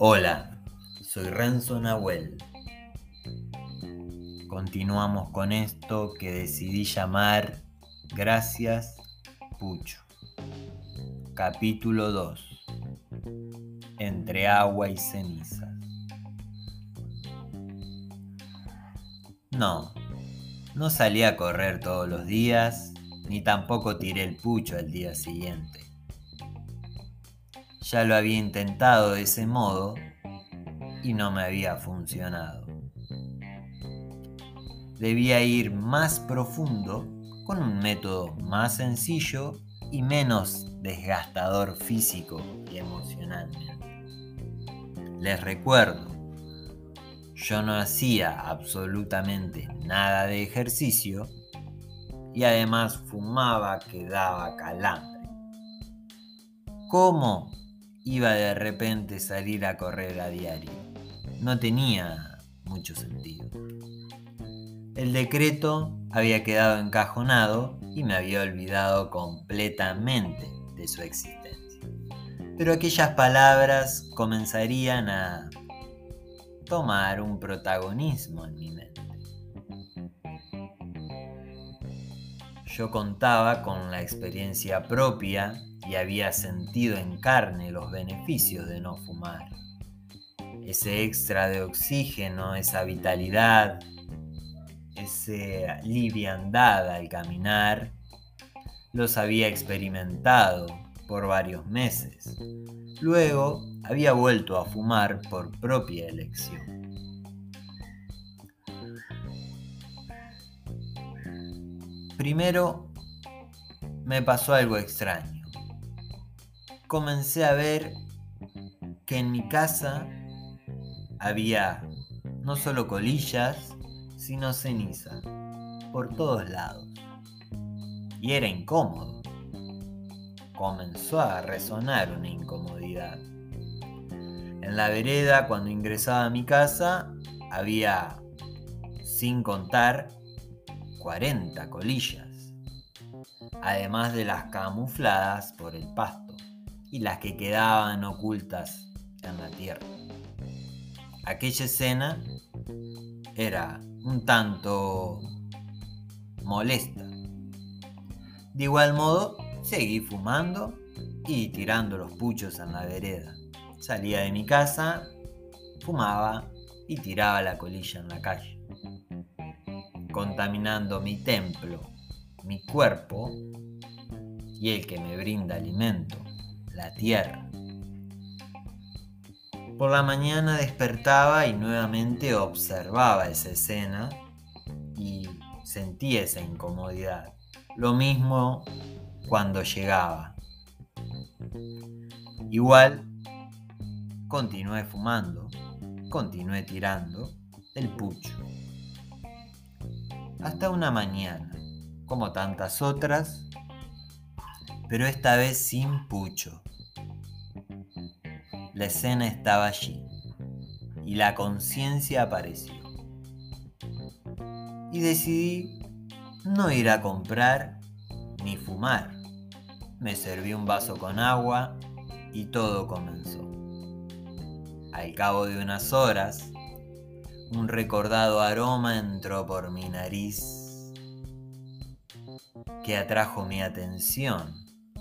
Hola, soy Renzo Nahuel. Continuamos con esto que decidí llamar Gracias Pucho. Capítulo 2. Entre agua y cenizas. No, no salí a correr todos los días, ni tampoco tiré el pucho al día siguiente. Ya lo había intentado de ese modo y no me había funcionado. Debía ir más profundo con un método más sencillo y menos desgastador físico y emocionalmente. Les recuerdo, yo no hacía absolutamente nada de ejercicio y además fumaba que daba calambre. ¿Cómo iba de repente salir a correr a diario. No tenía mucho sentido. El decreto había quedado encajonado y me había olvidado completamente de su existencia. Pero aquellas palabras comenzarían a tomar un protagonismo en mi mente. Yo contaba con la experiencia propia y había sentido en carne los beneficios de no fumar. Ese extra de oxígeno, esa vitalidad, esa liviandad al caminar, los había experimentado por varios meses. Luego había vuelto a fumar por propia elección. Primero me pasó algo extraño comencé a ver que en mi casa había no solo colillas, sino ceniza, por todos lados. Y era incómodo. Comenzó a resonar una incomodidad. En la vereda, cuando ingresaba a mi casa, había, sin contar, 40 colillas, además de las camufladas por el pasto y las que quedaban ocultas en la tierra. Aquella escena era un tanto molesta. De igual modo, seguí fumando y tirando los puchos en la vereda. Salía de mi casa, fumaba y tiraba la colilla en la calle, contaminando mi templo, mi cuerpo y el que me brinda alimento la tierra. Por la mañana despertaba y nuevamente observaba esa escena y sentía esa incomodidad. Lo mismo cuando llegaba. Igual, continué fumando, continué tirando el pucho. Hasta una mañana, como tantas otras, pero esta vez sin pucho. La escena estaba allí y la conciencia apareció. Y decidí no ir a comprar ni fumar. Me serví un vaso con agua y todo comenzó. Al cabo de unas horas, un recordado aroma entró por mi nariz que atrajo mi atención.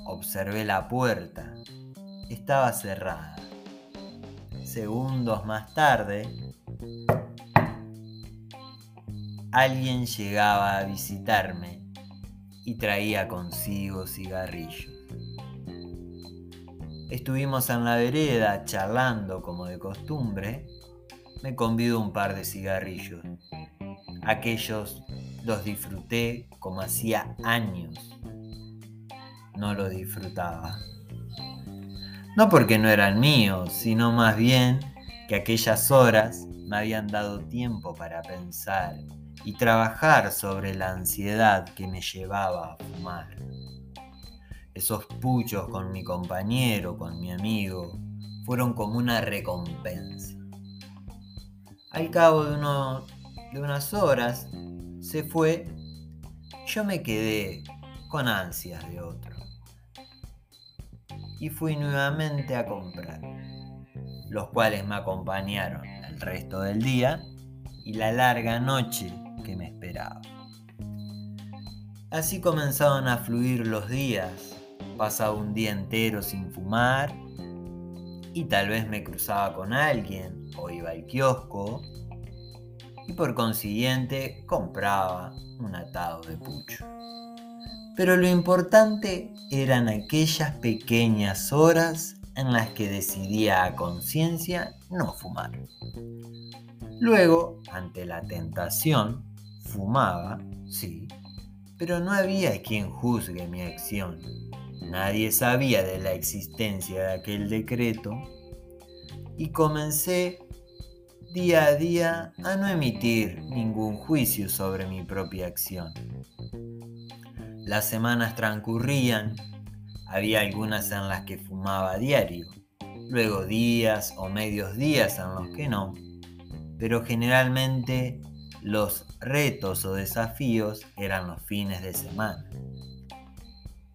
Observé la puerta. Estaba cerrada segundos más tarde, alguien llegaba a visitarme y traía consigo cigarrillos. Estuvimos en la vereda charlando como de costumbre. Me convidó un par de cigarrillos. Aquellos los disfruté como hacía años. No los disfrutaba. No porque no eran míos, sino más bien que aquellas horas me habían dado tiempo para pensar y trabajar sobre la ansiedad que me llevaba a fumar. Esos puchos con mi compañero, con mi amigo, fueron como una recompensa. Al cabo de, de unas horas se fue, yo me quedé con ansias de otro y fui nuevamente a comprar. los cuales me acompañaron el resto del día y la larga noche que me esperaba. Así comenzaron a fluir los días. Pasaba un día entero sin fumar y tal vez me cruzaba con alguien iba al kiosco y por consiguiente compraba un atado de pucho. Pero lo importante eran aquellas pequeñas horas en las que decidía a conciencia no fumar. Luego, ante la tentación, fumaba, sí, pero no había quien juzgue mi acción. Nadie sabía de la existencia de aquel decreto y comencé día a día a no emitir ningún juicio sobre mi propia acción. Las semanas transcurrían, había algunas en las que fumaba a diario, luego días o medios días en los que no, pero generalmente los retos o desafíos eran los fines de semana,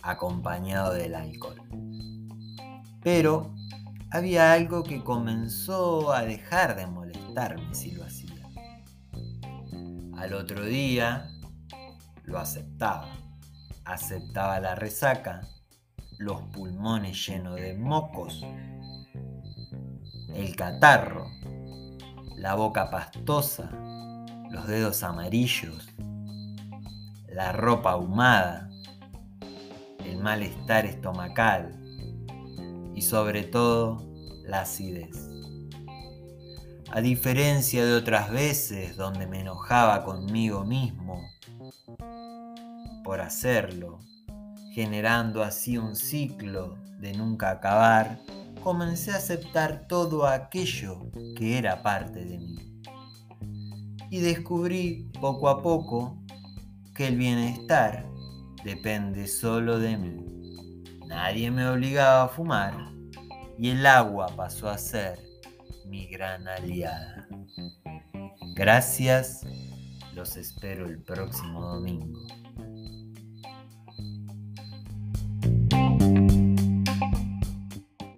acompañado del alcohol. Pero había algo que comenzó a dejar de si lo hacía. Al otro día lo aceptaba. Aceptaba la resaca, los pulmones llenos de mocos, el catarro, la boca pastosa, los dedos amarillos, la ropa ahumada, el malestar estomacal y sobre todo la acidez. A diferencia de otras veces donde me enojaba conmigo mismo por hacerlo, generando así un ciclo de nunca acabar, comencé a aceptar todo aquello que era parte de mí y descubrí poco a poco que el bienestar depende solo de mí. Nadie me obligaba a fumar y el agua pasó a ser mi gran aliada. Gracias, los espero el próximo domingo.